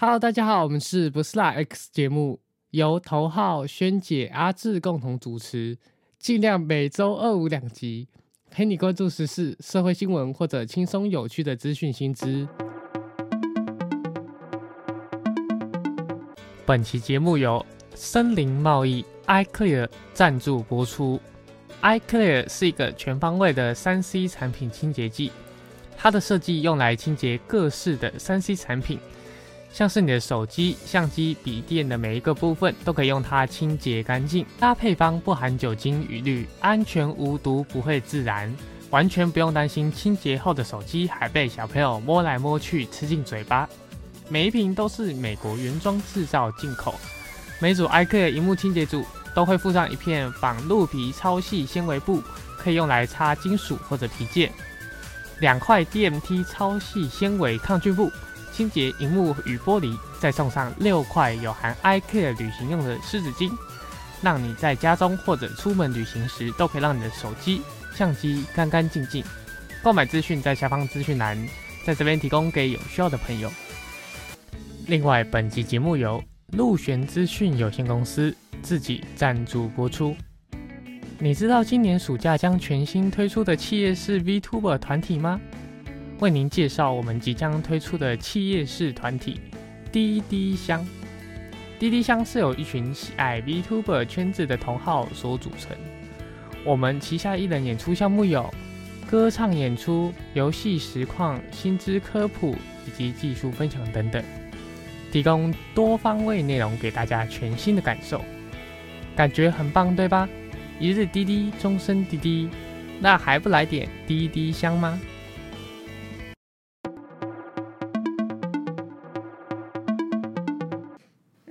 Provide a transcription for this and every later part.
Hello，大家好，我们是不是啦 X 节目，由头号萱姐、阿志共同主持，尽量每周二五两集，陪你关注时事、社会新闻或者轻松有趣的资讯新知。本期节目由森林贸易 iClear 赞助播出。iClear 是一个全方位的三 C 产品清洁剂，它的设计用来清洁各式的三 C 产品。像是你的手机、相机、笔电的每一个部分，都可以用它清洁干净。它配方不含酒精与氯，安全无毒，不会自燃，完全不用担心清洁后的手机还被小朋友摸来摸去吃进嘴巴。每一瓶都是美国原装制造进口。每组 iCare 荧幕清洁组都会附上一片仿鹿皮超细纤维布，可以用来擦金属或者皮件。两块 DMT 超细纤维抗菌布。清洁荧幕与玻璃，再送上六块有含 iCare 旅行用的湿纸巾，让你在家中或者出门旅行时，都可以让你的手机、相机干干净净。购买资讯在下方资讯栏，在这边提供给有需要的朋友。另外，本集节目由陆璇资讯有限公司自己赞助播出。你知道今年暑假将全新推出的企业式 VTuber 团体吗？为您介绍我们即将推出的企业式团体滴滴香。滴滴香是由一群喜爱 VTuber 圈子的同好所组成。我们旗下艺人演出项目有歌唱演出、游戏实况、薪资科普以及技术分享等等，提供多方位内容给大家全新的感受，感觉很棒，对吧？一日滴滴，终身滴滴，那还不来点滴滴香吗？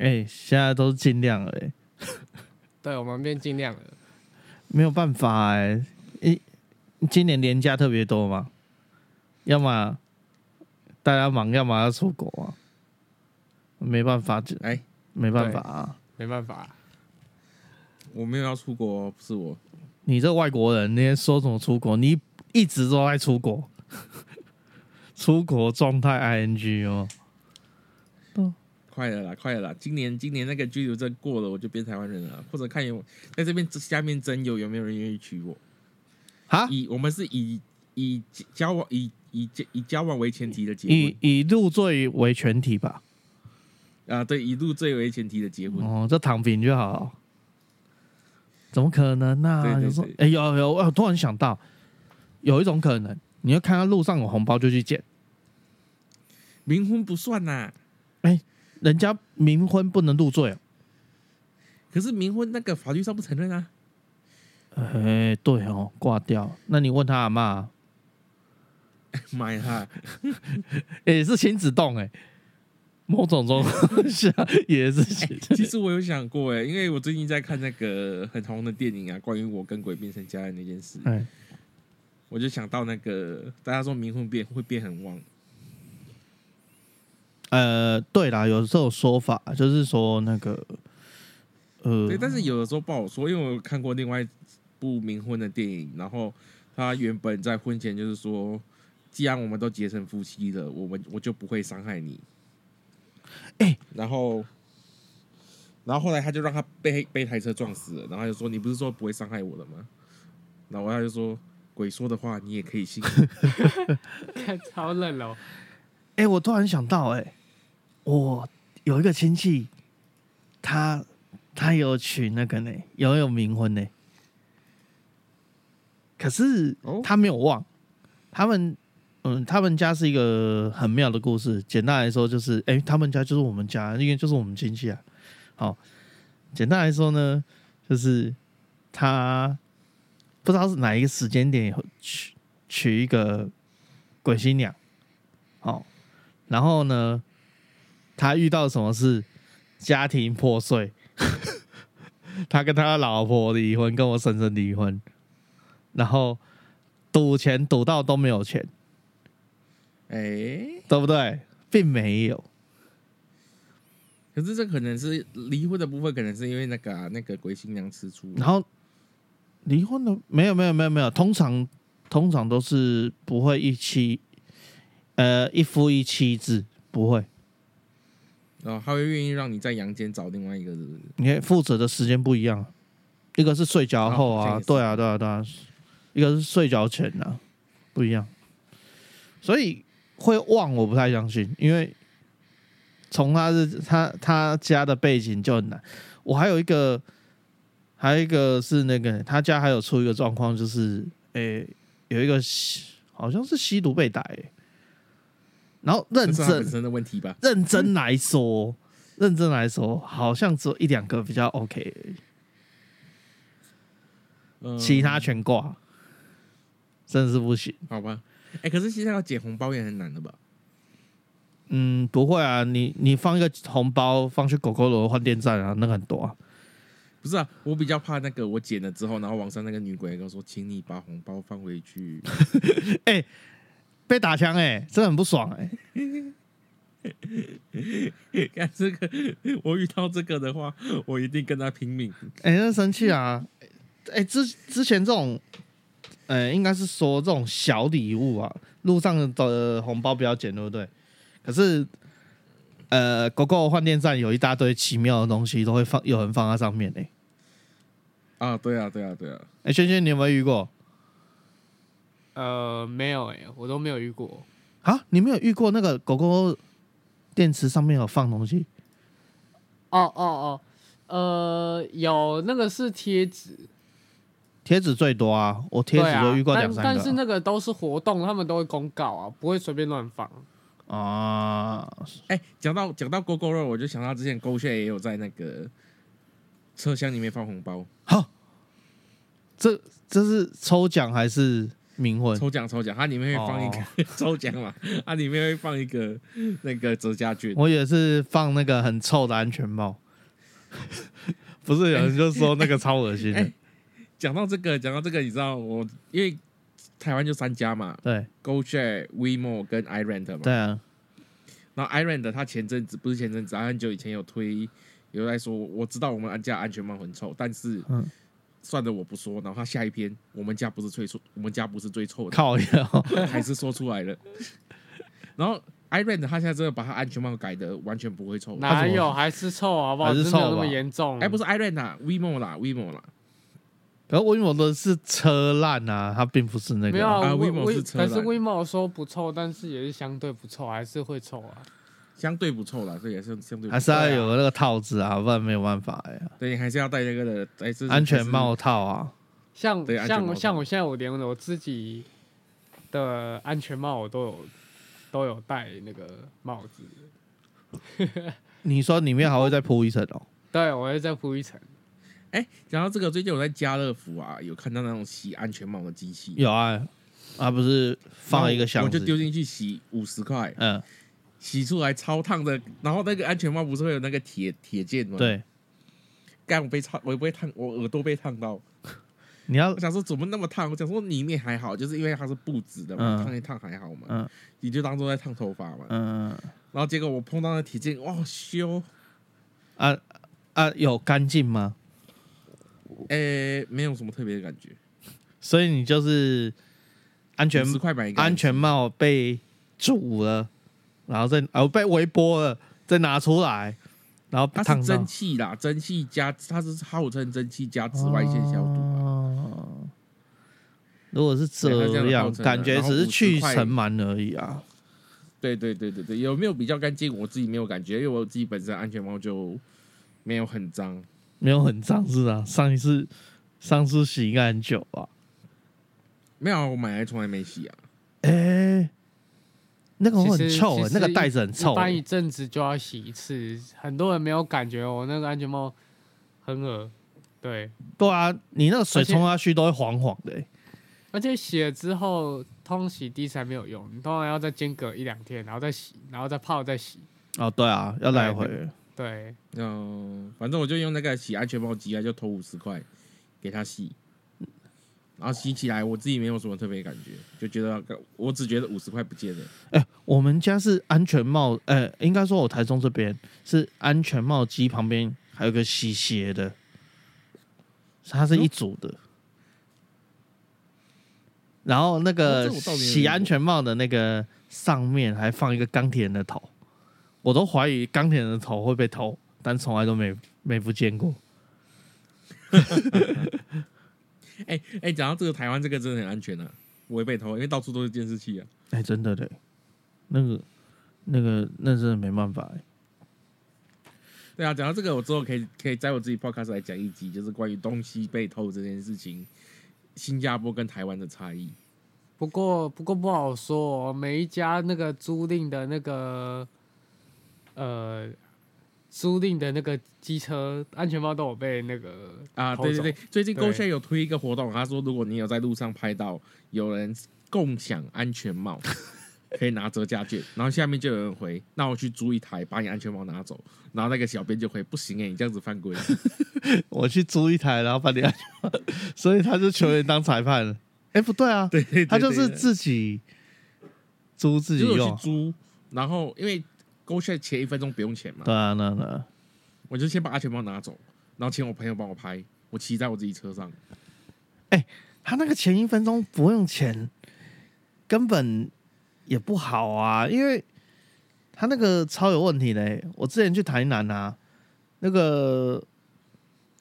哎，现在都是尽量了，哎，对，我们变尽量了，没有办法哎，一今年年假特别多嘛，要么大家忙，要么要出国啊，没办法，就哎，没办法啊，没办法，我没有要出国，不是我，你这外国人，那些说什么出国，你一直都在出国，出国状态 ing 哦。快了啦，快了啦！今年今年那个居留证过了，我就变台湾人了。或者看有在这边下面征友，有没有人愿意娶我？啊？以我们是以以交往以以以交往为前提的结婚，以以入赘为前提吧？啊，对，以入赘为前提的结婚。哦，这躺平就好？怎么可能呢？有时候，哎，有有，我突然想到，有一种可能，你要看到路上有红包就去捡，冥婚不算呐。哎。人家冥婚不能入赘哦，可是冥婚那个法律上不承认啊。哎，对哦，挂掉。那你问他阿妈，妈呀，也是亲子洞哎，某种状况下也是。其实我有想过哎，因为我最近在看那个很红的电影啊，关于我跟鬼变成家人那件事，哎，我就想到那个大家说冥婚变会变很旺。呃，对啦，有这种说法，就是说那个，呃，对，但是有的时候不好说，因为我看过另外一部冥婚的电影，然后他原本在婚前就是说，既然我们都结成夫妻了，我们我就不会伤害你，哎，然后，然后后来他就让他被被台车撞死了，然后就说你不是说不会伤害我的吗？然后他就说鬼说的话你也可以信，太超冷哦，哎，我突然想到，哎。我有一个亲戚，他他有娶那个呢，有有冥婚呢。可是他没有忘。他们嗯，他们家是一个很妙的故事。简单来说，就是哎，他们家就是我们家，因为就是我们亲戚啊。好，简单来说呢，就是他不知道是哪一个时间点娶娶一个鬼新娘。好，然后呢？他遇到什么事？家庭破碎，他跟他老婆离婚，跟我婶婶离婚，然后赌钱赌到都没有钱，哎，对不对？并没有。可是这可能是离婚的部分，可能是因为那个那个鬼新娘吃醋。然后离婚的没有没有没有没有，通常通常都是不会一妻，呃，一夫一妻制不会。然后他会愿意让你在阳间找另外一个人。你看负责的时间不一样，一个是睡觉后啊，对啊，对啊，对啊，一个是睡觉前啊，不一样。所以会忘，我不太相信，因为从他是他他家的背景就很难。我还有一个，还有一个是那个他家还有出一个状况，就是诶、有一个吸好像是吸毒被逮、然后认真本身的问题吧？认真来说，认真来说，好像只有一两个比较 OK，其他全挂，真的是不行。好吧。哎、可是现在要捡红包也很难的吧？嗯，不会啊，你你放一个红包放去狗狗楼换电站啊，那个很多啊。不是啊，我比较怕那个我捡了之后，然后网上那个女鬼跟我说，请你把红包放回去。被打枪哎、真的很不爽哎、看这个，我遇到这个的话，我一定跟他拼命。哎、那生气啊！哎、之之前这种，呃，应该是说这种小礼物啊，路上的红包不要捡，对不对？可是，呃，狗狗换电站有一大堆奇妙的东西，都会放有人放在上面呢、啊，对啊，对啊，对啊。哎、轩轩，你有没有遇过呃，没有哎、我都没有遇过。啊？你没有遇过那个狗狗电池上面有放东西？哦哦哦，呃，有那个是贴纸，贴纸最多啊，我贴纸都遇过两但三个啊、但是那个都是活动，他们都会公告啊，不会随便乱放。啊，哎、讲到讲到狗狗肉，我就想到之前勾血也有在那个车厢里面放红包，好，这这是抽奖还是冥婚？抽奖抽奖，它里面会放一个、哦。抽奖嘛，它里面会放一个那个折价券。我也是放那个很臭的安全帽，不是有人就说那个超恶心的，哎讲到这个，讲到这个，你知道我因为台湾就三家嘛。对，GoShare、WeMo 跟 iRent 嘛。对啊，然后 iRent 它前阵子不是前阵子，它很久以前有推，有在说，我知道我们家安全帽很臭，但是嗯算了我不说。然后他下一篇，我们家不是最臭，我们家不是最臭的，靠腰，还是说出来了。然后 iRent 他现在真的把他安全帽改的完全不会臭。哪有还是臭好不好？还是真的没有那么严重。哎，不是 iRent 啊 v i m o 啦 v i m o 啦，可是我用的是车烂啊，它并不是那个没有啊啊威 Wimo 是车可是 v i m o 说不臭，但是也是相对不臭，还是会臭啊。相对不错了，这也是相对不还是要有那个套子啊，不然没有办法哎、对，你还是要戴那个的，哎，这是安全帽套啊，像像像我现在我连我自己的安全帽我都有都有戴那个帽子，你说里面还会再铺一层哦、对我会再铺一层。哎，讲到这个，最近我在家乐福啊，有看到那种洗安全帽的机器，有啊，啊不是放了一个箱子，我就丢进去洗五十块，嗯，洗出来超烫的，然后那个安全帽不是会有那个铁铁件吗？，对，干我被烫，我也被烫，我耳朵被烫到。你要我想说怎么那么烫？我想说里面还好，就是因为它是布质的嘛，嗯烫一烫还好嘛，嗯你就当做在烫头发嘛。嗯然后结果我碰到那铁件，哇修，啊啊有干净吗？诶，没有什么特别的感觉。所以你就是安全安全帽被煮了，然后再哦被微波了，再拿出来，然后它是蒸汽啦，蒸汽加它是号称蒸汽加紫外线消毒啊。哦如果是这样感觉只是去尘螨而已啊。对对对对对，有没有比较干净？我自己没有感觉，因为我自己本身安全帽就没有很脏。没有很脏是啊，上一次上次洗应该很久吧？没有啊，我买来从来没洗啊。哎、那个很其实臭、欸，那个袋子很臭、一般一欸。阵子就要洗一次，很多人没有感觉我，那个安全帽很恶，对，对啊，你那个水冲下去都会黄黄的、欸。而且洗了之后，通洗第一次还没有用，你通常要再间隔一两天，然后再洗，然后再泡再洗，哦，对啊，要来回。对，嗯，反正我就用那个洗安全帽机啊，就投五十块给他洗，然后洗起来我自己没有什么特别感觉，就觉得我只觉得五十块不见了。哎、我们家是安全帽，呃，应该说我台中这边是安全帽机旁边还有个洗鞋的，它是一组的。然后那哦个洗安全帽的那个上面还放一个钢铁人的头，我都怀疑钢铁人的头会被偷，但从来都没没不见过。哎哎，讲到这个台湾这个真的很安全啊，不会被偷，因为到处都是监视器啊。哎，真的嘞，那个那个那真的没办法哎。对啊，讲到这个，我之后可以可以在我自己 podcast 来讲一集，就是关于东西被偷这件事情，新加坡跟台湾的差异。不过不过不好说，哦每一家那个租赁的那个呃租赁的那个机车安全帽都有被那个啊，对对对，最近 GoShare 有推一个活动，他说如果你有在路上拍到有人共享安全帽。可以拿折价券，然后下面就有人回，那我去租一台，把你安全帽拿走。然后那个小编就回，不行哎，你这样子犯规。我去租一台，然后把你安全帽，所以他就球员当裁判了。哎，不对啊，对，他就是自己租自己用。租，然后因为勾选前一分钟不用钱嘛。对啊，那那我就先把安全帽拿走，然后请我朋友帮我拍，我骑在我自己车上。哎，他那个前一分钟不用钱，根本。也不好啊，因为他那个超有问题嘞。我之前去台南啊，那个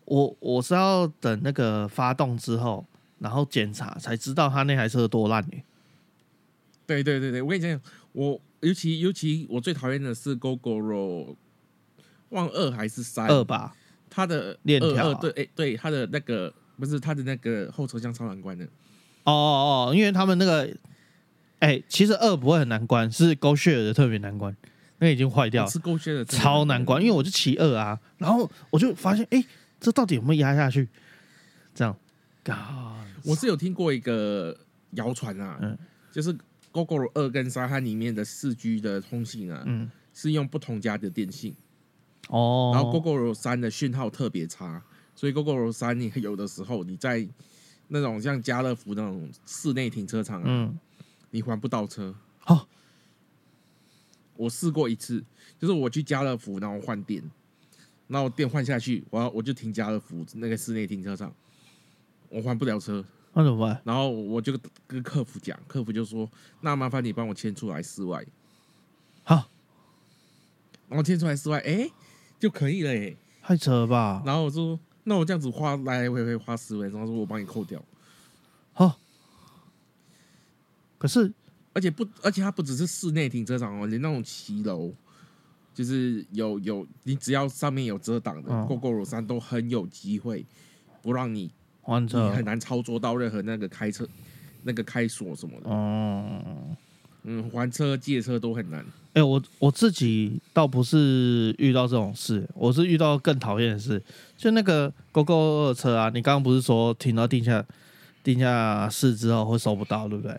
我我是要等那个发动之后，然后检查才知道他那台车多烂呢。对对对对，我跟你讲，我尤其尤其我最讨厌的是 GoGoRo，忘二还是三二吧？它的链条对哎对，它的那个不是它的那个后车厢超难关的。哦哦哦，因为他们那个。哎，其实二不会很难关，是 Go Share 的特别难关，那已经坏掉了，是 Go Share 的超难关。因为我就骑二啊，然后我就发现，哎，这到底有没有压下去？这样，我是有听过一个谣传啊，嗯，就是 Go Go 二跟三它里面的四 G 的通信啊，嗯，是用不同家的电信，哦，然后 Google 三的讯号特别差，所以 Google 三你有的时候你在那种像家乐福那种室内停车场，嗯。你还不到车？好，我试过一次，就是我去家乐福，然后换电，然后电换下去，我要我就停家乐福那个室内停车场，我还不了车，那怎么办？然后我就跟客服讲，客服就说：“那麻烦你帮我牵出来室外。”好，然后牵出来室外，哎，就可以了，哎，太扯了吧？然后我说：“那我这样子花来来回回花十元，然后说我帮你扣掉。”好。可是，而且不，而且它不只是室内停车场哦，连那种骑楼，就是有有，你只要上面有遮挡的，GoGo 山都很有机会不让你还车，很难操作到任何那个开车、那个开锁什么的。哦，嗯，还车、借车都很难。哎，我我自己倒不是遇到这种事，我是遇到更讨厌的事，就那个 GoGo 二车啊，你刚刚不是说停到地下地下室之后会收不到，对不对？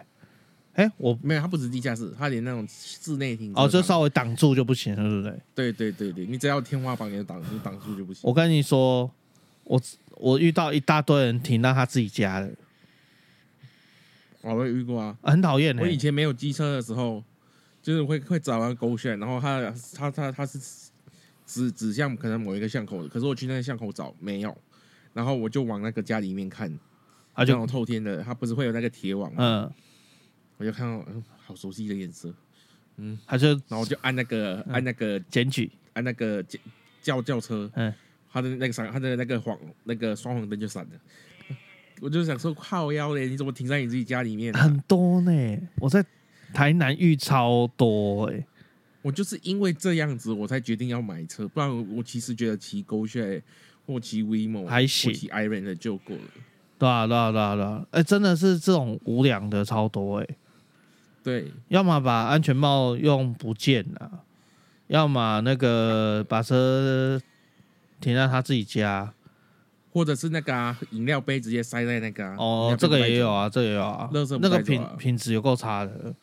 哎，我没有，它不止地下室，它连那种室内停哦，就稍微挡住就不行了，对不对？对对对对，你只要天花板给挡住，挡住就不行。我跟你说，我我遇到一大堆人停到他自己家的，我也遇过啊，很讨厌。我以前没有机车的时候，就是会会找完勾线，然后他他他他是指指向可能某一个巷口的，可是我去那个巷口找没有，然后我就往那个家里面看，啊，就透天的，他不是会有那个铁网吗？嗯。我就看到，嗯，好熟悉的颜色，嗯，他就，然后我就按那个，按那个检举，按那个叫叫车，嗯，他的那个闪，他的那个黄，那个双黄灯就闪了，我就想说，靠腰嘞，你怎么停在你自己家里面？很多呢，我在台南遇超多哎，我就是因为这样子，我才决定要买车，不然我其实觉得骑 GoShare 或骑 Vimo 还行，骑 Iron 的就够了。对啊，对啊，对啊，对啊，哎，真的是这种无良的超多哎。对，要么把安全帽用不见了，要么那个把车停在他自己家，或者是那个饮料杯直接塞在那个哦，这个也有啊，这也有啊，那个品品质有够差的。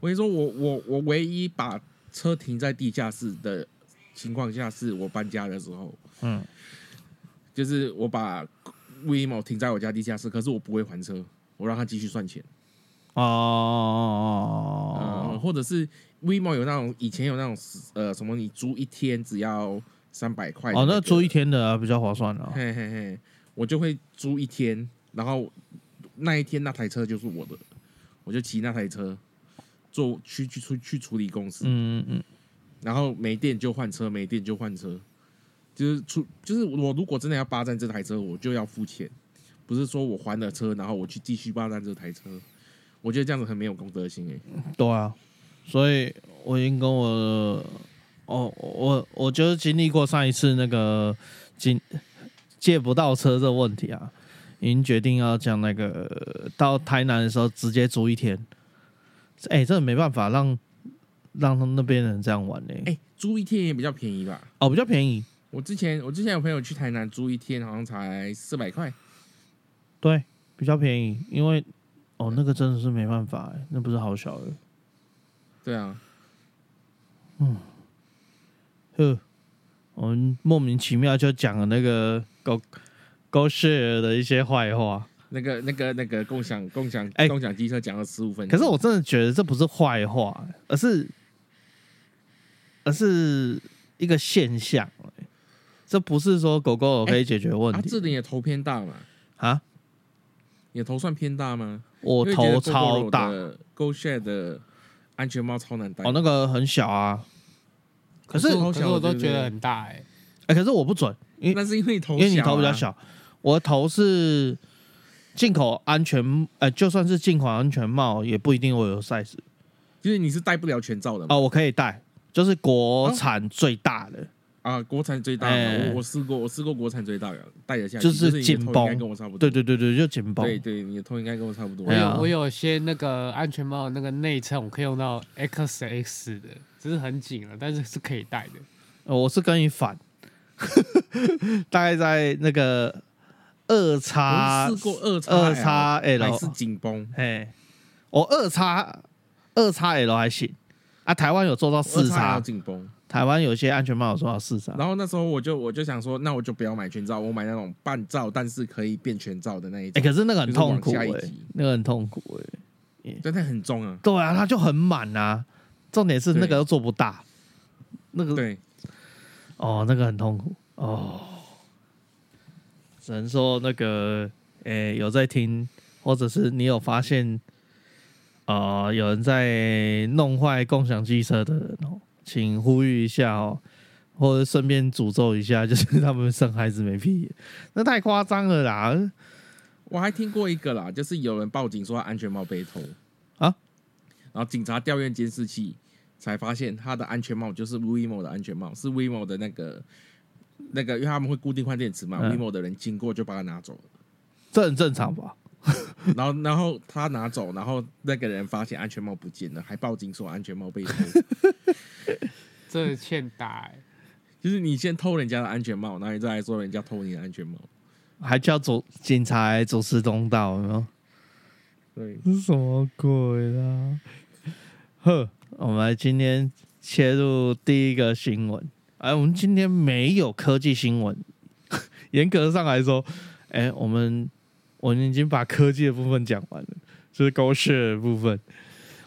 我跟你说，我我我唯一把车停在地下室的情况下，是我搬家的时候，嗯，就是我把 Vimo 停在我家地下室，可是我不会还车，我让他继续算钱。哦，或者是 Vimo 有那种以前有那种呃什么，你租一天只要三百块哦，那租一天的比较划算了。嘿嘿嘿，我就会租一天，然后那一天那台车就是我的，我就骑那台车做去去出去处理公司。嗯嗯嗯，然后没电就换车，没电就换车，就是出就是我如果真的要霸占这台车，我就要付钱，不是说我还了车，然后我去继续霸占这台车，我觉得这样子很没有公德心哎、对啊，所以我已经跟我哦，我我就是经历过上一次那个经借不到车这问题啊，已经决定要将那个到台南的时候直接租一天。哎、这没办法让让他们那边人这样玩呢、哎、租一天也比较便宜吧？哦，比较便宜，我之前我之前有朋友去台南租一天，好像才四百块。对，比较便宜，因为哦，那个真的是没办法、欸，那不是好小的。对啊，呵，我们莫名其妙就讲了那个 Go Go Share 的一些坏话，那个那个那个共享共享、哎共享机车讲了十五分钟，可是我真的觉得这不是坏话，而是而是一个现象、欸这不是说狗狗可以解决问啊，题这里也头偏大嘛？啊你的头算偏大吗？我头超大，，Go Share 的安全帽超难戴。哦，那个很小啊。可是，超可是我都觉得很大哎、哎、可是我不准，因为那是因为你头、啊，因为你头比较，小，我的头是进口安全，呃，就算是进口安全帽，也不一定会有 size 就是你是戴不了全罩的嘛。哦，我可以戴，就是国产最大的，啊，国产最大的，哎我我试过，我试过国产最大的，戴得下去，就是紧头应该绷跟我差不多。对对对对，就紧绷。对对，你的头应该跟我差不多。我有、我有些那个安全帽那个内衬，我可以用到 XX 的，只是很紧了，但是是可以戴的。呃我是跟你反，大概在那个二叉我试过二叉二叉 L 还是紧绷，哎，我二叉二叉 L 还行啊，台湾有做到四叉，紧绷。台湾有些安全帽有做到四叉。然后那时候我就我就想说，那我就不要买全罩，我买那种半罩，但是可以变全罩的那一种哎、种。可是那个很痛苦哎、那个很痛苦哎、真的很重啊。对啊，它就很满啊。重点是那个又做不大，那个对，哦，那个很痛苦哦。只能说那个，诶、有在听，或者是你有发现，呃，有人在弄坏共享机车的人哦，请呼吁一下哦，或者顺便诅咒一下，就是他们生孩子没屁眼，那太夸张了啦！我还听过一个啦，就是有人报警说他安全帽被偷。啊，然后警察调阅监视器，才发现他的安全帽就是 Vivo 的安全帽，是 Vivo 的那个那个，因为他们会固定换电池嘛、嗯。V i v o 的人经过就把它拿走了，这很正常吧？然后然后他拿走，然后那个人发现安全帽不见了，还报警说安全帽被偷，这欠打、欸，就是你先偷人家的安全帽，然后你再来说人家偷你的安全帽，还叫走警察来主持公道，有没有？对，是什么鬼啦？呵，我们今天切入第一个新闻。哎，我们今天没有科技新闻，严格上来说，哎，我们我们已经把科技的部分讲完了，就是狗血的部分。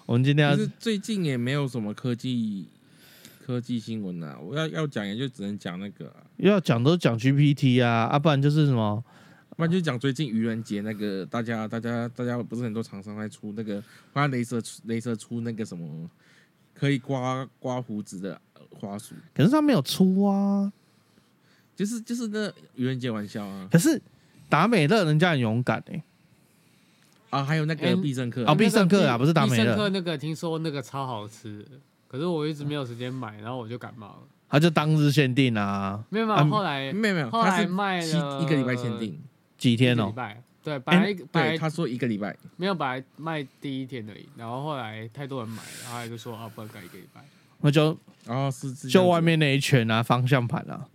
我们今天要是最近也没有什么科技科技新闻啊，我要要讲也就只能讲那个、啊。要讲都讲 GPT 啊，啊，不然就是什么不然就讲最近愚人节那个，大家大家大家不是很多厂商在出那个，花镭射出镭射出那个什么可以刮刮胡子的呃花束，可是他没有出啊。就是就是那愚人节玩笑啊可是达美乐人家很勇敢哎、啊，还有那哎个必胜客哦必胜客啊不是达美乐必胜客那个听说那个超好吃，可是我一直没有时间买，然后我就感冒了。他就当日限定啊，没有没有，啊后来没有没有，后他是来卖了一个礼拜限定，几天哦一个礼？拜，对，本来对，来他说一个礼拜，没有本来卖第一天而已，然后后来太多人买了，然后他就说啊，不能改一个礼拜。那就然后是就外面那一圈啊，方向盘啊。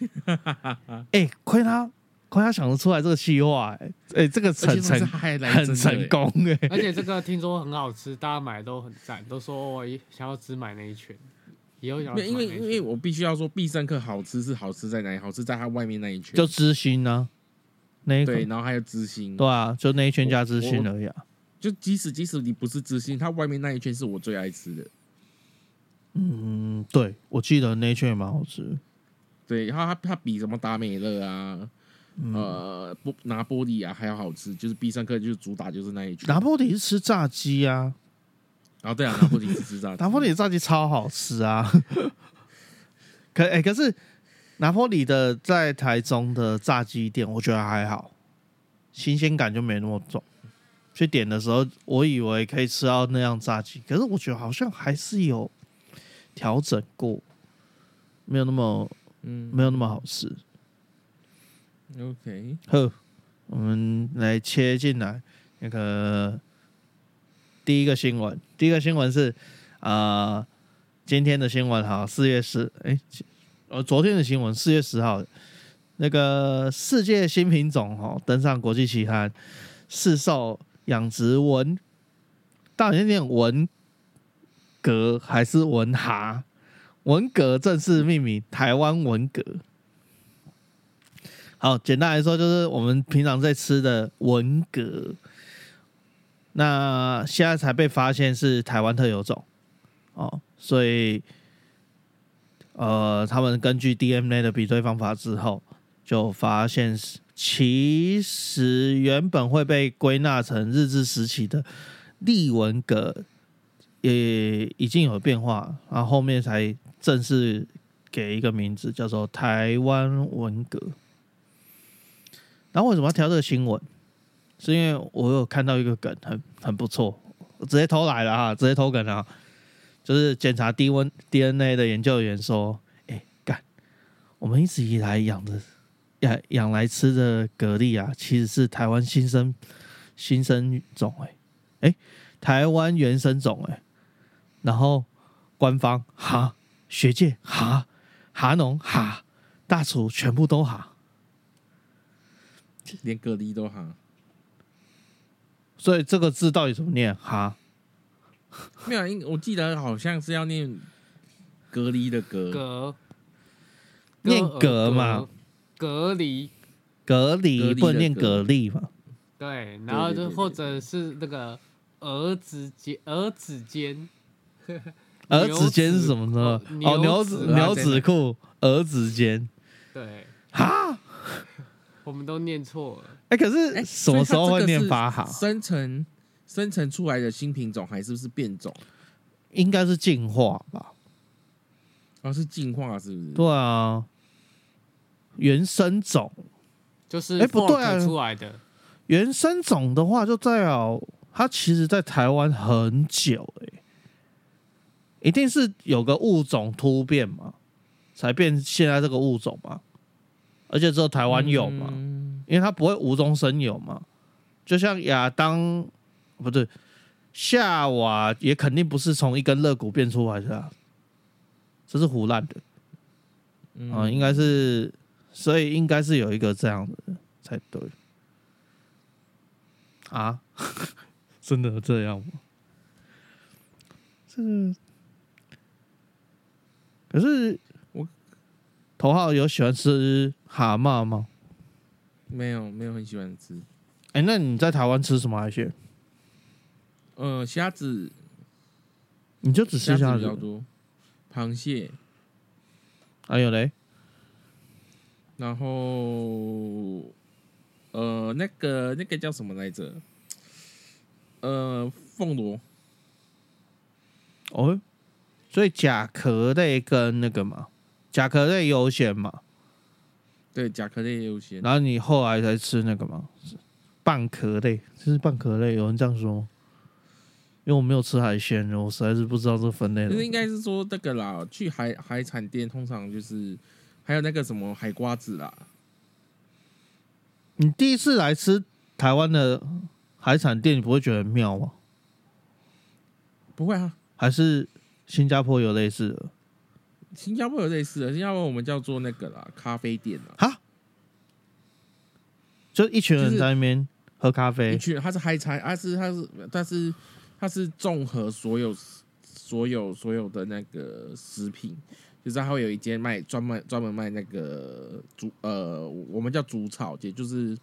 哎、亏他亏他想得出来这个计划，哎、哎，这个成很成功哎、而且这个听说很好吃，大家买都很赞，都说我想要只买那一圈，以后想要没有，因为。因为我必须要说，必胜客好吃是好吃在哪里？好吃在它外面那一圈，就知心呢、那一对，然后还有知心，对啊，就那一圈加知心而已啊。就即使即使你不是知心，它外面那一圈是我最爱吃的。嗯，对，我记得那一圈也蛮好吃。对，然后它它比什么达美乐啊，嗯，呃，不拿玻璃啊还要好吃，就是必胜客就是主打就是那一句。拿破迪是吃炸鸡啊，啊，对啊，拿破里是吃炸鸡，拿破里的炸鸡超好吃啊！可哎、可是拿破里的在台中的炸鸡店，我觉得还好，新鲜感就没那么重。去点的时候，我以为可以吃到那样炸鸡，可是我觉得好像还是有调整过，没有那么嗯没有那么好吃。，OK，好，我们来切进来那个第一个新闻。第一个新闻是啊、今天的新闻哈，四月十哎，呃，昨天的新闻四月十号，那个世界新品种哈登上国际期刊，市售养殖文，到底是念文革还是文蛤？文革正式命名台湾文革。好，简单来说就是我们平常在吃的文蛤，那现在才被发现是台湾特有种哦，所以呃，他们根据 DNA 的比对方法之后，就发现其实原本会被归纳成日治时期的利文蛤，也已经有变化，然后后面才正式给一个名字叫做台湾文蛤。然后为什么要挑这个新闻？是因为我有看到一个梗很很不错，我直接偷来了哈，直接偷梗啊！就是检查低温 DNA 的研究员说：“哎、干，我们一直以来养的养养来吃的蛤蜊啊，其实是台湾新生新生种哎、哎、台湾原生种哎、然后官方哈，学界哈，哈农哈，大厨全部都哈。”连蛤蜊都哈，所以这个字到底怎么念？哈，没有，因我记得好像是要念隔离的隔，隔。念隔隔嘛，隔离。蛤蛤蜊的蜊不能念蛤蛤蜊嘛？对，然后就或者是那个儿子间儿子间，儿子间是什么呢？哦，牛子牛子裤，儿子间。对，哈，我们都念错了。哎，可哎是什么时候会念发发哈？生成生成出来的新品种，还是不是变种？应该是进化吧？哦，是进化是不是？对啊，原生种，就是哎不对啊出来的，原生种的话，就代表它其实在台湾很久哎、一定是有个物种突变嘛，才变现在这个物种嘛，而且只有台湾有嘛。嗯因为它不会无中生有嘛。就像亚当不对，夏娃也肯定不是从一根肋骨变出来的、啊，这是胡乱的嗯啊、应该是，所以应该是有一个这样的才对啊，真的这样吗？这个可是我头号有喜欢吃蛤蟆吗？没有没有很喜欢吃。哎、那你在台湾吃什么海鲜？呃，虾子你就只吃虾子子比较，多，螃蟹，还有嘞，然后呃那个那个叫什么来着？呃，凤螺，哦，所以甲壳类跟那个嘛，甲壳类优先嘛，对，甲壳类优先。然后你后来才吃那个嘛，蚌壳类，这是蚌壳类，有人这样说。因为我没有吃海鲜，我实在是不知道这分类就是应。该是说那个啦，去海海产店通常就是还有那个什么海瓜子啦，你第一次来吃台湾的海产店，你不会觉得很妙吗？不会啊，还是新加坡有类似的？新加坡有类似的，新加坡我们叫做那个啦咖啡店啦，哈，就一群人就是在那边喝咖一啡，群它是海产，它是他是但是他是综合所有所有所有的那个食品，就是他会有一间卖专门专门卖那个竹呃，我们叫竹草，也就是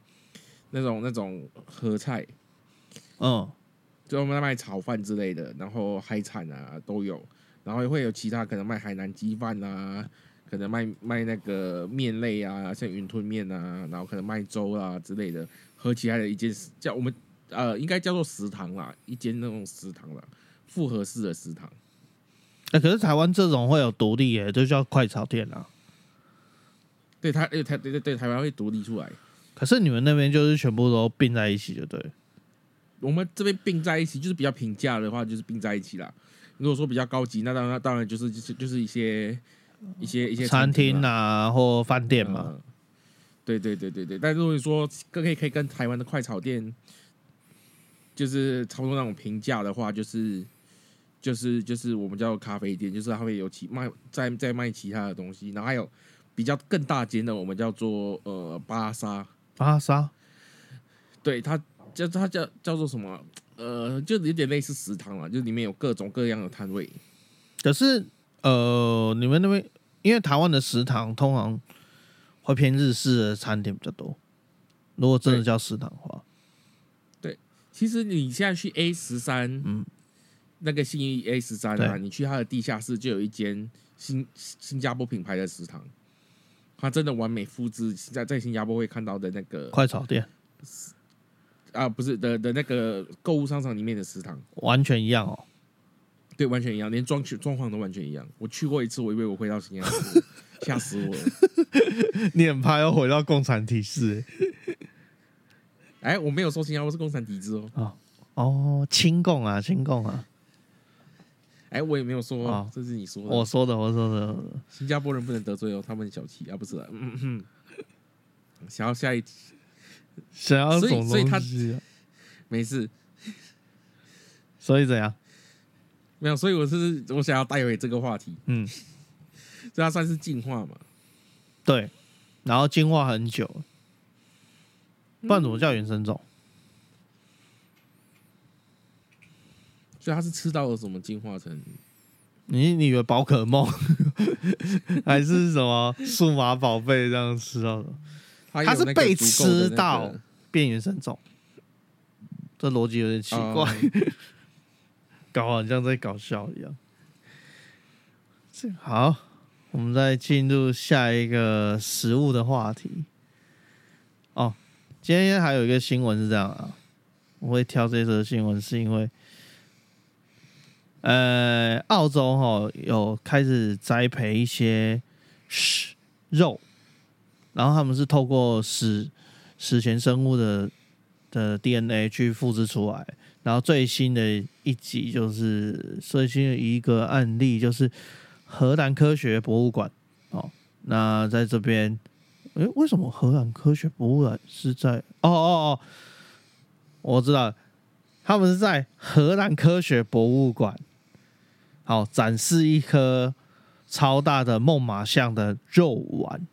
那种那种合菜，嗯，就我们在卖炒饭之类的，然后海产啊都有，然后会有其他可能卖海南鸡饭啊，可能卖卖那个面类啊，像云吞面啊，然后可能卖粥啊之类的，合起来的一间叫我们呃应该叫做食堂啦，一间那种食堂啦，复合式的食堂。哎、可是台湾这种会有独立耶，就叫快炒店啊。对台，呃台对对对，台湾会独立出来。可是你们那边就是全部都并在一起，就对。我们这边并在一起，就是比较平价的话，就是并在一起啦。如果说比较高级，那当然那当然就是就是就是一些一些一些餐厅厅啊，或饭店嘛。嗯。对对对对对，但如果说可以可以跟台湾的快炒店，就是差不多那种评价的话，就是就是就是我们叫咖啡店，就是它会有其卖在在卖其他的东西，然后还有比较更大间的，我们叫做呃巴沙，巴沙对它叫它叫叫做什么？呃，就有点类似食堂了，就里面有各种各样的摊位。可是呃，你们那边因为台湾的食堂通常会偏日式的餐厅比较多。如果真的叫食堂的话，对其实你现在去 A 十三，嗯嗯，那个信义 A 十三啊，对你去它的地下室就有一间新新加坡品牌的食堂，它真的完美复制在在新加坡会看到的那个快炒店啊，不是的的那个购物商场里面的食堂，完全一样哦。对，完全一样，连装修装潢都完全一样。我去过一次，我以为我回到新加坡，吓死我了。你很怕要回到共产体制哎，我没有说新加坡是共产体制哦，哦，亲共啊，亲共啊，哎，我也没有说，哦这是你说的。我说的，我说的，新加坡人不能得罪哦，他们小气啊，不是、啊？嗯嗯嗯。想要下一题，想要什么所以他东西啊？没事，所以怎样？没有，所以我是我想要带回这个话题，嗯，这它算是进化嘛？对，然后进化很久，不然怎么叫原生种？所以它是吃到了什么进化成？你你以为宝可梦 还是什么数码宝贝这样吃到的它它是被吃到变原生种？这逻辑有点奇怪，嗯 搞好像在搞笑一样。这好，我们再进入下一个食物的话题。哦，今天还有一个新闻是这样啊，我会挑这则新闻是因为，呃，澳洲哈、有开始栽培一些食肉，然后他们是透过史史前生物的的 DNA 去复制出来。然后最新的一集就是最新的一个案例，就是荷兰科学博物馆哦。那在这边，诶，为什么荷兰科学博物馆是在？哦哦哦，我知道，他们是在荷兰科学博物馆，好展示一颗超大的猛犸象的肉丸。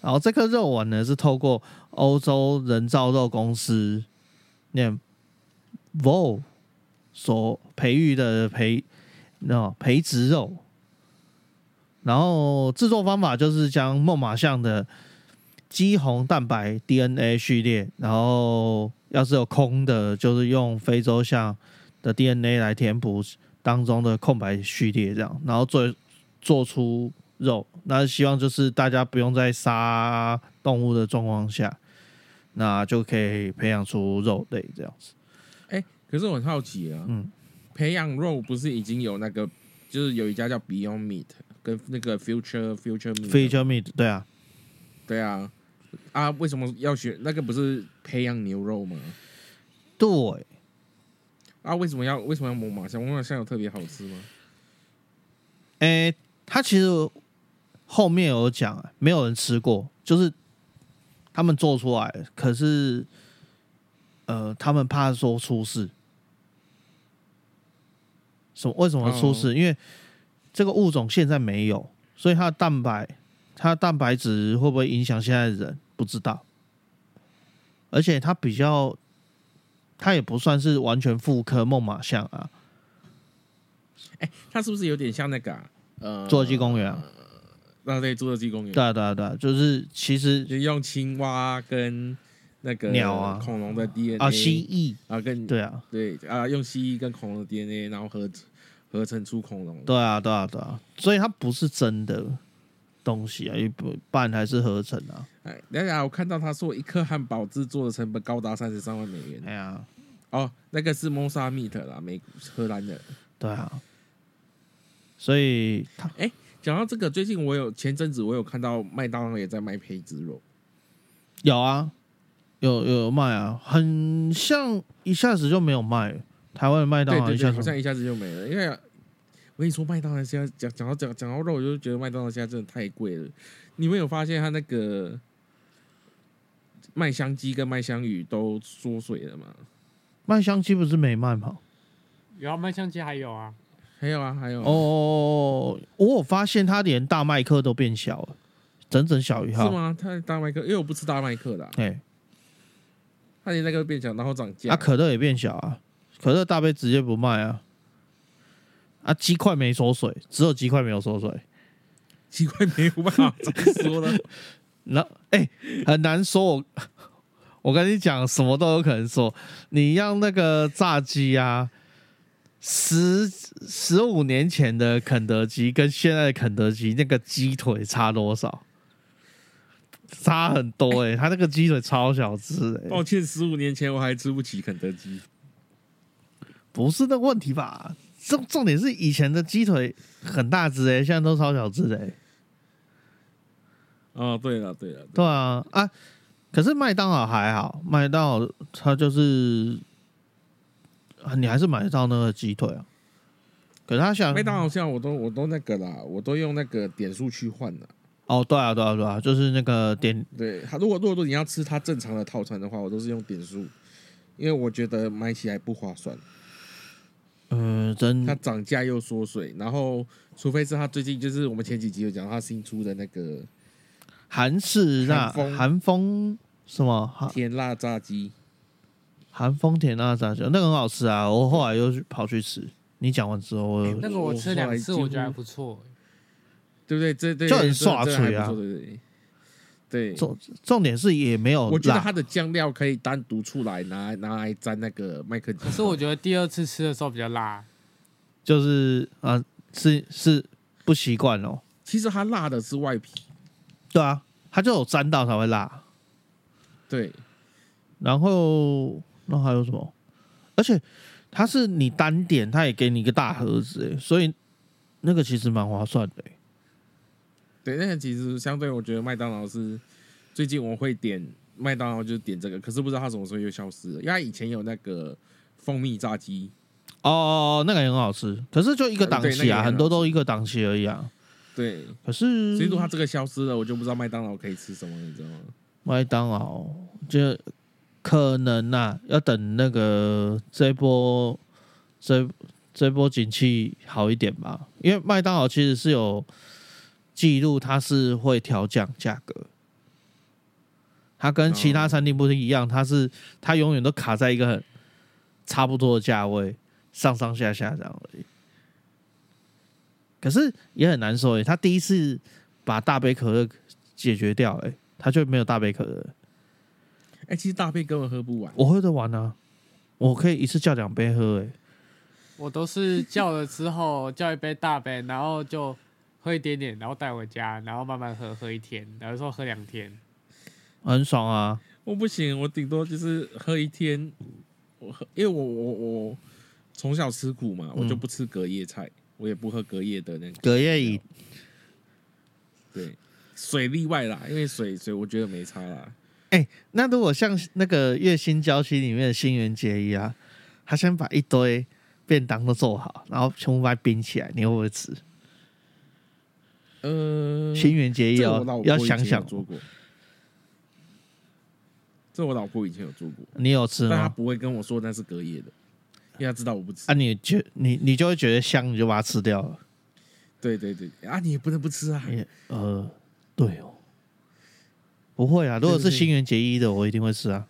然后这颗肉丸呢，是透过欧洲人造肉公司念 VO 所培育的培那培植肉，然后制作方法就是将猛犸象的肌红蛋白 DNA 序列，然后要是有空的，就是用非洲象的 DNA 来填补当中的空白序列，这样，然后做做出肉。那希望就是大家不用在杀动物的状况下，那就可以培养出肉类这样子。可是我很好奇啊，嗯，培养肉不是已经有那个，就是有一家叫 Beyond Meat 跟那个 Future Future Meat，Feature meat，对啊，对啊，啊，为什么要选那个？不是培养牛肉吗？对，啊，为什么要为什么要猛犸象？猛犸象有特别好吃吗？诶、它其实后面有讲，没有人吃过，就是他们做出来，可是呃，他们怕说出事。什么？为什么出事？因为这个物种现在没有，所以它的蛋白，它的蛋白质会不会影响现在的人？不知道。而且它比较，它也不算是完全复刻猛犸象啊，哎、它是不是有点像那个、啊、呃侏罗纪公园啊。啊，对，侏罗纪公园，对啊，对啊，对啊，就是其实就用青蛙跟那个鸟啊恐龙的 DNA 啊，蜥蜴，啊跟对啊，对啊，用蜥蜴跟恐龙的 DNA，然后合合成出恐龙。对啊，对啊，对啊，所以它不是真的东西啊，一不不然还是合成啊。哎，等一下，我看到他说一颗汉堡制作的成本高达三十三万美元。哎呀，哦，那个是 Mosa Meat 啦，美荷兰的。对啊，所以他讲到这个，最近我有前阵子我有看到麦当劳也在卖培植肉，有啊，有有有卖啊，很像一下子就没有卖了。台湾的麦当劳一下好像一下子就没了。因为我跟你说，麦当劳现在讲讲到讲讲到肉，我就觉得麦当劳现在真的太贵了。你们有发现它那个麦香鸡跟麦香鱼都缩水了吗？麦香鸡不是没卖吗？有啊，麦香鸡还有啊，还有啊，还有啊哦，我有发现他连大麦克都变小了，整整小一号。是吗？它大麦克，因为我不吃大麦克的啊、哎，它连那个变小，然后涨价。啊，可乐也变小啊，可乐大杯直接不卖啊。啊，鸡块没缩水，只有鸡块没有缩水。鸡块，没有办法怎么说呢？那哎、很难说我。我跟你讲，什么都有可能说。你让那个炸鸡啊，十十五年前的肯德基跟现在的肯德基，那个鸡腿差多少？差很多哎、他那个鸡腿超小只哎、抱歉，十五年前我还吃不起肯德基。不是那个问题吧？重重点是以前的鸡腿很大只哎、现在都超小只哎、哦，对了，对了，对啊啊！可是麦当劳还好，麦当劳它就是啊你还是买得到那个鸡腿啊。可是他想麦当劳现在我都我都那个啦，我都用那个点数去换的。哦，对啊，对啊，对啊，就是那个点对，他如果如果说你要吃他正常的套餐的话，我都是用点数，因为我觉得买起来不划算，嗯、真它涨价又缩水，然后除非是他最近就是我们前几集有讲他新出的那个韩式辣韩风韩风什么韩甜辣炸鸡，韩风甜辣炸酱，那个很好吃啊！我后来又去跑去吃。你讲完之后，我那个我吃两次，我觉得还不错。对不对？这对就很这刷嘴啊对对对。对，重重点是也没有我觉得辣它的酱料可以单独出来拿拿来沾那个麦克可。是我觉得第二次吃的时候比较辣，就是啊，是是不习惯哦。其实它辣的是外皮，对啊，它就有沾到才会辣。对，然后那还有什么？而且它是你单点，它也给你一个大盒子，哎，所以那个其实蛮划算的。哎对，那个其实相对，我觉得麦当劳是最近我会点麦当劳，就是点这个，可是不知道它什么时候又消失了，因为它以前有那个蜂蜜炸鸡，哦，那个也很好吃，可是就一个档期啊，很很多都一个档期而已啊。对，可是所以说它这个消失了，我就不知道麦当劳可以吃什么，你知道吗？麦当劳就可能呐、要等那个这波这这波景气好一点吧，因为麦当劳其实是有记录，它是会调降价格。它跟其他餐厅不是一样，它是它永远都卡在一个很差不多的价位，上上下下这样而已。可是也很难说诶、他第一次把大杯可乐解决掉、诶，他就没有大杯可乐。哎、其实大杯根本喝不完，我喝得完啊，我可以一次叫两杯喝、哎，我都是叫了之后叫一杯大杯，然后就喝一点点，然后带回家，然后慢慢喝，喝一天，有时候喝两天。很爽啊。我不行，我顶多就是喝一天，我喝，因为我我我从小吃苦嘛，我就嗯不吃隔夜菜，我也不喝隔夜的那个隔夜饮，对，水例外啦，因为水水我觉得没差啦。那如果像那个《月薪娇妻》里面的新垣结衣啊，他先把一堆便当都做好，然后全部把它冰起来，你会不会吃？呃，新垣结衣哦要想想，做过，这我老婆以前有做过，你有吃吗？但她不会跟我说那是隔夜的，因为她知道我不吃。啊，你觉你你就会觉得香，你就把它吃掉了。对对对，啊，你也不能不吃啊。也呃，对哦，不会啊，如果是新垣结衣的，我一定会吃啊。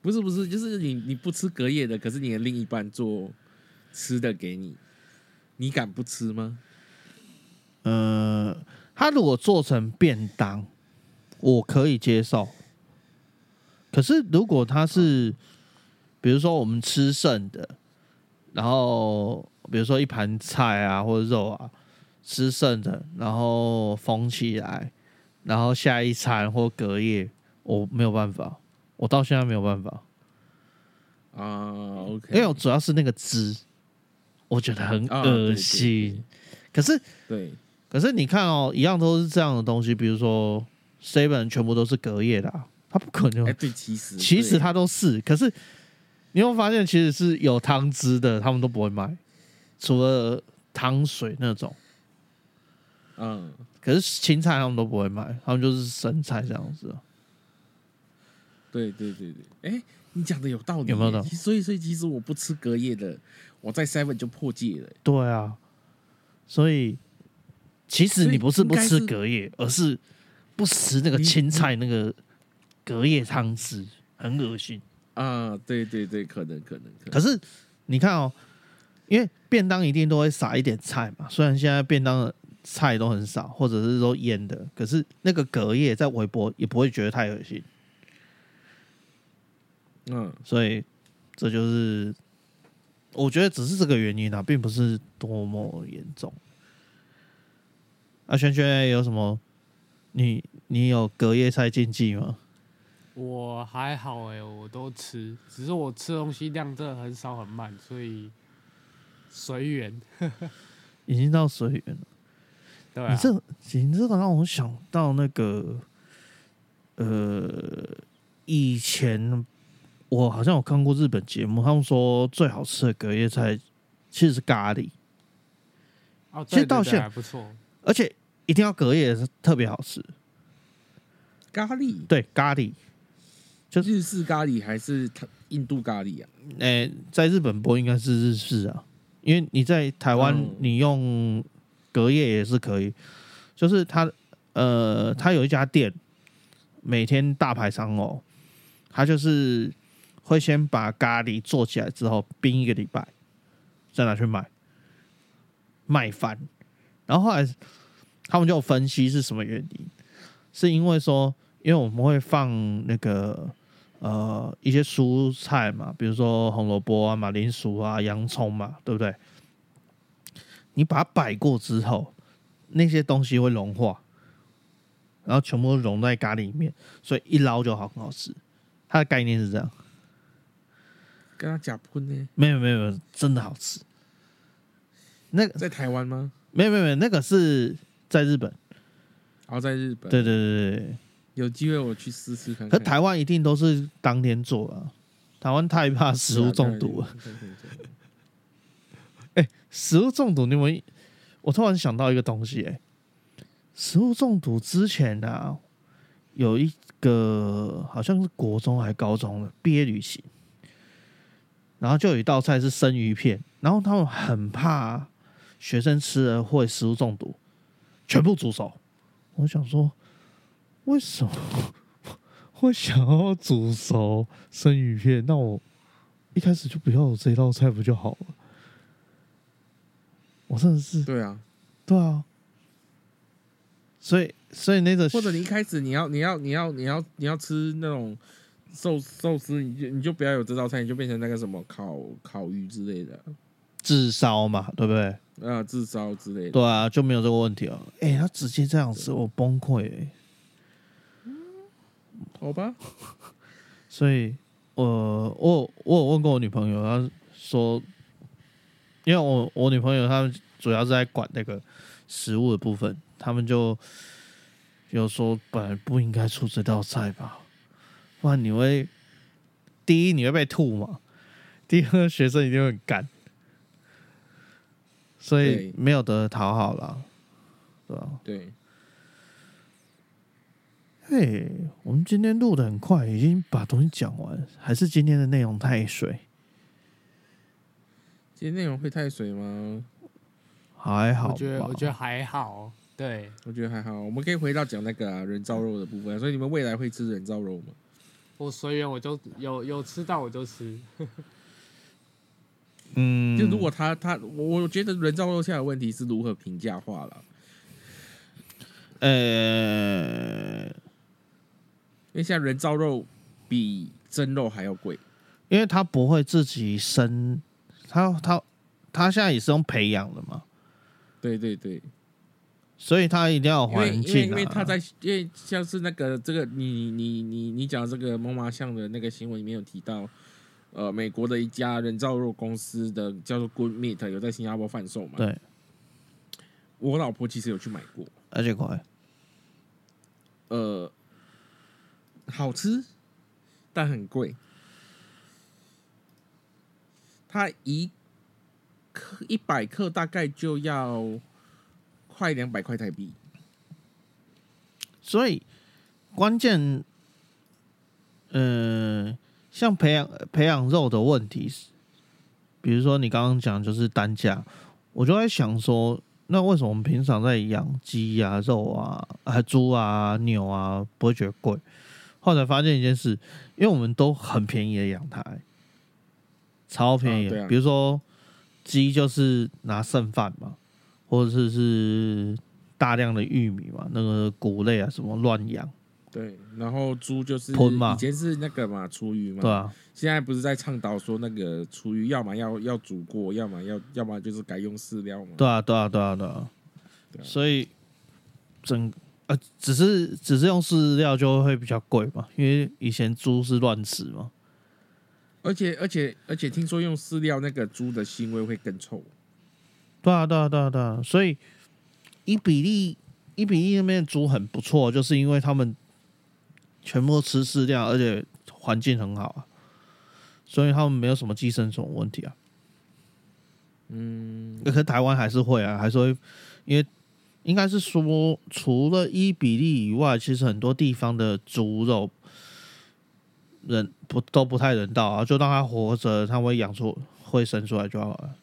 不是不是，就是你你不吃隔夜的，可是你的另一半做吃的给你，你敢不吃吗？呃，他如果做成便当，我可以接受。可是如果他是，比如说我们吃剩的，然后比如说一盘菜啊或者肉啊，吃剩的，然后封起来，然后下一餐或隔夜，我没有办法，我到现在没有办法，啊，OK，因为我主要是那个汁，我我觉得很恶心。可是对，可是你看哦，一样都是这样的东西，比如说 seven 全部都是隔夜的、啊，它不可能哎，对，其实其实对它都是，可是你有没有发现，其实是有汤汁的，他们都不会卖，除了汤水那种。嗯，可是青菜他们都不会卖，他们就是生菜这样子。对对对对，哎，你讲的有道理，有没有道理所以所以其实我不吃隔夜的，我在 Seven 就破戒了。对啊，所以其实你不是不吃隔夜，而是不吃那个青菜那个隔夜汤汁，很恶心。啊，对对对，可能可能可能，可是你看哦，因为便当一定都会撒一点菜嘛，虽然现在便当的菜都很少，或者是说腌的，可是那个隔夜在微波也不会觉得太恶心，嗯，所以这就是我觉得只是这个原因啊，并不是多么严重。啊，轩轩有什么？你你有隔夜菜禁忌吗？我还好哎、我都吃，只是我吃东西量真的很少很慢，所以随缘。已经到随缘了。对啊你，这你这个让我想到那个，呃，以前我好像有看过日本节目，他们说最好吃的隔夜菜其实是咖喱，哦，其实到现还不错。而且一定要隔夜是特别好吃。咖喱，对，咖喱，就是日式咖喱还是印度咖喱啊？诶、在日本播应该是日式啊，因为你在台湾嗯你用隔夜也是可以，就是他呃，他有一家店每天大排长龙，他就是会先把咖喱做起来之后冰一个礼拜，再拿去卖卖翻，然后后来他们就分析是什么原因，是因为说，因为我们会放那个呃一些蔬菜嘛，比如说红萝卜啊、马铃薯啊、洋葱嘛，对不对？你把它摆过之后，那些东西会融化，然后全部都融在咖喱里面，所以一捞就好，很好吃。它的概念是这样，跟他假喷呢？没有没有没有，真的好吃。那个在台湾吗？没有没有没有，那个是在日本，然后在日本，对对对对对。有机会我去试试看看。可台湾一定都是当天做啊，台湾太怕食物中毒了。哎。食物中毒，你们，我突然想到一个东西、哎，食物中毒之前啊，有一个好像是国中还高中的毕业旅行，然后就有一道菜是生鱼片，然后他们很怕学生吃了会食物中毒，全部煮熟。我想说，为什么会想要煮熟生鱼片？那我一开始就不要有这道菜不就好了？我真的是对啊，对啊，所以所以那个或者你一开始你要你要你要你要你要吃那种寿寿司，你就你就不要有这道菜，你就变成那个什么烤烤鱼之类的，炙烧嘛，对不对？啊，自烧之类的。对啊，就没有这个问题了。哎、他直接这样吃，我崩溃、欸。好吧，所以我我我有问过我女朋友，她说，因为我我女朋友她们主要是在管那个食物的部分，他们就有说本来不应该出这道菜吧，不然你会第一你会被吐嘛，第二学生一定会很干，所以对没有得讨好了，对吧、对，嘿，我们今天录的很快，已经把东西讲完，还是今天的内容太水？今天内容会太水吗？还好吧，我觉得我觉得还好，对，我觉得还好，我们可以回到讲那个啊人造肉的部分。所以你们未来会吃人造肉吗？我随缘我就有有吃到我就吃，嗯，就如果他他，我我觉得人造肉现在的问题是如何评价化了。呃，因为现在人造肉比真肉还要贵。因为他不会自己生，他他他现在也是用培养的嘛，对对对，所以他一定要有因为因为环境、啊、因为他在，因为像是那个这个你你你你讲这个蒙麻巷的那个新闻里面有提到，呃美国的一家人造肉公司的叫做 Good Meat 有在新加坡贩售嘛？对，我老婆其实有去买过，而且快，呃，好吃，但很贵。它一克一百克大概就要快两百块台币。所以关键，嗯、像培养培养肉的问题是，比如说你刚刚讲就是单价，我就在想说，那为什么我们平常在养鸡啊、肉啊、啊猪啊、牛啊，不会觉得贵？后来发现一件事，因为我们都很便宜的养它、超便宜。啊啊。比如说鸡就是拿剩饭嘛，或者是是大量的玉米嘛，那个谷类啊什么乱养，对，然后猪就是以前是那个嘛厨余嘛，对啊，现在不是在倡导说那个厨余要么要要煮过，要么要要么就是改用饲料嘛。对啊，对啊，对啊，对啊，对啊。所以整呃，只是只是用饲料就会比较贵嘛，因为以前猪是乱吃嘛，而且而且而且听说用饲料那个猪的腥味会更臭。对啊，对啊，对啊，对啊，所以伊比利伊比利那边的猪很不错，就是因为他们全部都吃饲料，而且环境很好啊，所以他们没有什么寄生虫问题啊。嗯，可是台湾还是会啊，还是会，因为应该是说，除了伊比利以外，其实很多地方的猪肉人不都不太人道啊，就让它活着，它会养出会生出来就好了，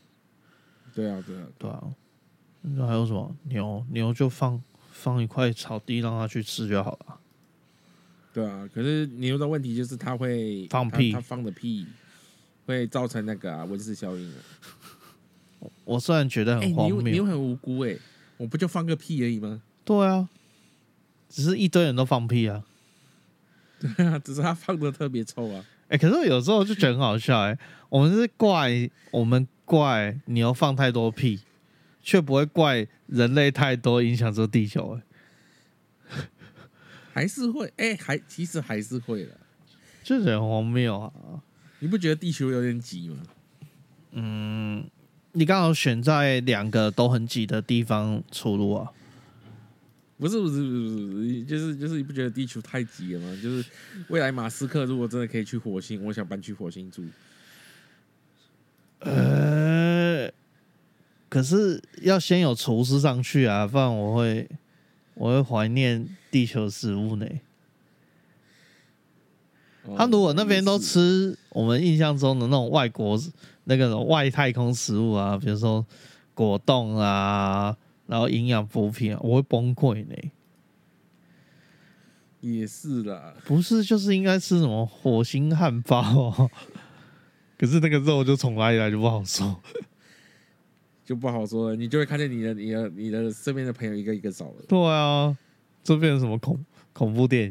对啊对啊，对啊。那还有什么牛？牛就放放一块草地让它去吃就好了。对啊。可是牛的问题就是它会放屁它放的屁会造成那个啊温室效应啊。我虽然觉得哎、很荒谬，牛牛很无辜哎、我不就放个屁而已吗？对啊，只是一堆人都放屁啊。对啊，只是他放的特别臭啊。哎、可是我有时候就觉得很好笑哎、我们是怪我们怪牛放太多屁，却不会怪人类太多影响这地球 哎、还是会哎、还其实还是会的。就很荒谬啊。你不觉得地球有点挤吗？嗯，你刚好选在两个都很挤的地方出入啊。不是不是不是不是，就是就是你不觉得地球太挤了吗？就是未来马斯克如果真的可以去火星，我想搬去火星住。呃，可是要先有厨师上去啊，不然我会我会怀念地球食物呢。哦他如果那边都吃我们印象中的那种外国那个外太空食物啊，比如说果冻啊，然后营养补品啊，我会崩溃呢。也是啦，不是，就是应该吃什么火星汉堡、哦，可是那个肉就从哪里来就不好说。就不好说了。你就会看见你的你的你的身边的朋友一个一个走了。对啊，这变成什么恐恐怖电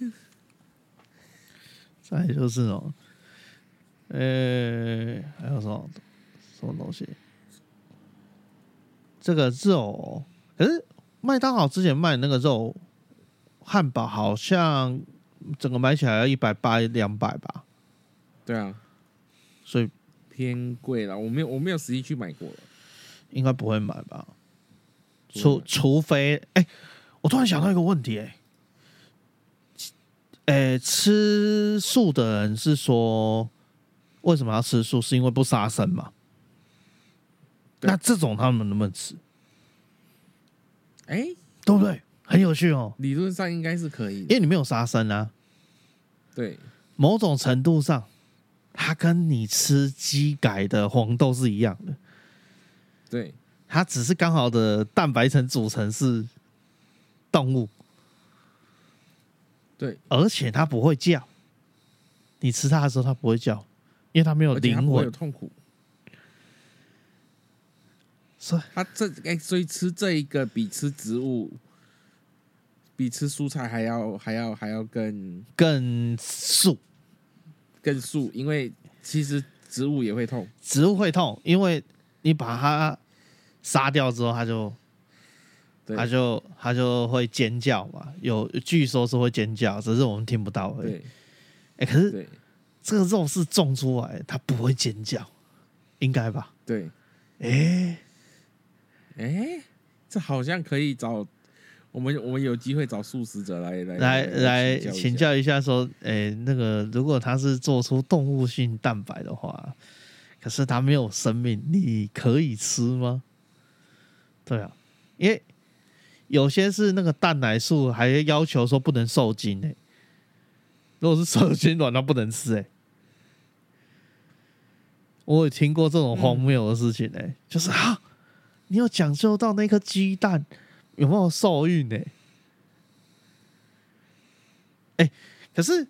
影？再就是哦，呃、还有什么什么东西？这个肉，可是麦当劳之前卖那个肉汉堡，好像整个买起来要一百八两百吧，对啊，所以偏贵了。我没有我没有实际去买过了。应该不会买吧？除除非，哎、我突然想到一个问题、哎，哎，吃素的人是说为什么要吃素？是因为不杀生嘛？对那这种他们能不能吃？哎、对不对？很有趣哦，理论上应该是可以。因为你没有杀生啊，对某种程度上，它跟你吃鸡改的黄豆是一样的，对它只是刚好的蛋白层组成是动物，对，而且它不会叫。你吃它的时候，它不会叫，因为它没有灵而且它不会有魂。痛苦。所以它这哎、所以吃这一个比吃植物，比吃蔬菜还要还要还要更更素，更素，因为其实植物也会痛。植物会痛，因为你把它杀掉之后，它就对它就它就会尖叫嘛。有据说是会尖叫，只是我们听不到而已。对哎、可是对，这个肉是种出来，它不会尖叫，应该吧？对，哎、哎，这好像可以找我们，我们有机会找素食者来来来来请请教一下。说，哎、那个如果他是做出动物性蛋白的话，可是他没有生命，你可以吃吗？对啊，因为有些是那个蛋奶素还要求说不能受精呢、如果是受精卵，那不能吃哎、欸我有听过这种荒谬的事情诶、就是啊，你有讲究到那颗鸡蛋有没有受孕欸诶、可是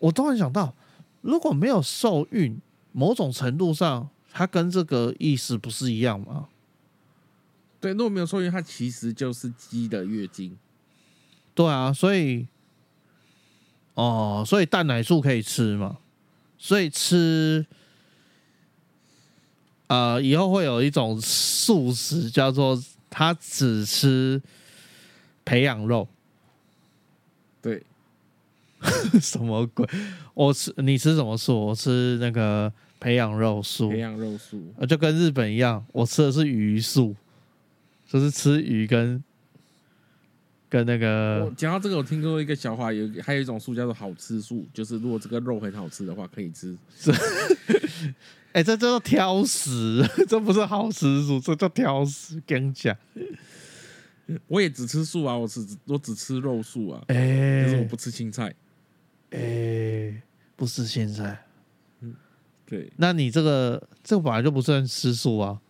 我突然想到，如果没有受孕，某种程度上，它跟这个意思不是一样吗？对，如果没有受孕，它其实就是鸡的月经。对啊，所以，哦，所以蛋奶素可以吃嘛？所以吃，呃，以后会有一种素食叫做他只吃培养肉，对，什么鬼？我吃你吃什么素？我吃那个培养肉素培，养肉素。呃，就跟日本一样，我吃的是鱼素，就是吃鱼跟跟那我个讲到这个，我听过一个笑话，有还有一种素叫做好吃素，就是如果这个肉很好吃的话，可以吃。哎、这叫做挑食，这不是好吃素，这叫挑食。跟你讲，我也只吃素啊，我只我只吃肉素啊，哎、可是我不吃青菜。哎、不是现在，对，那你这个这个本来就不算吃素啊，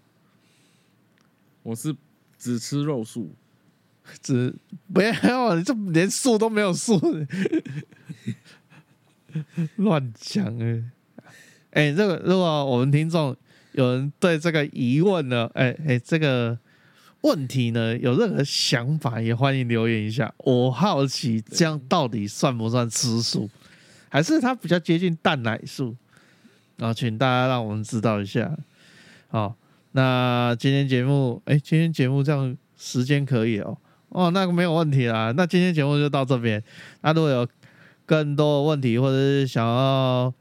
我是只吃肉素。只不要你这连素都没有素，乱讲哎。哎，这个如果我们听众有人对这个疑问呢，哎哎，这个问题呢有任何想法，也欢迎留言一下。我好奇这样到底算不算吃素，还是它比较接近蛋奶素？然后请大家让我们知道一下。好，那今天节目，哎，今天节目这样时间可以哦，哦，那个没有问题啦。那今天节目就到这边。那如果有更多的问题，或者是想要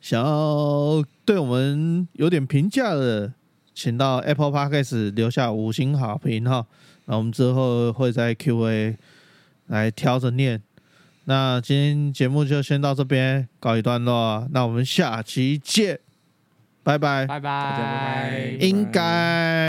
想要对我们有点评价的，请到 Apple Podcast 留下五星好评哈。那我们之后会在 Q&A 来挑着念。那今天节目就先到这边告一段落，那我们下期见，拜拜。拜拜，拜拜应该。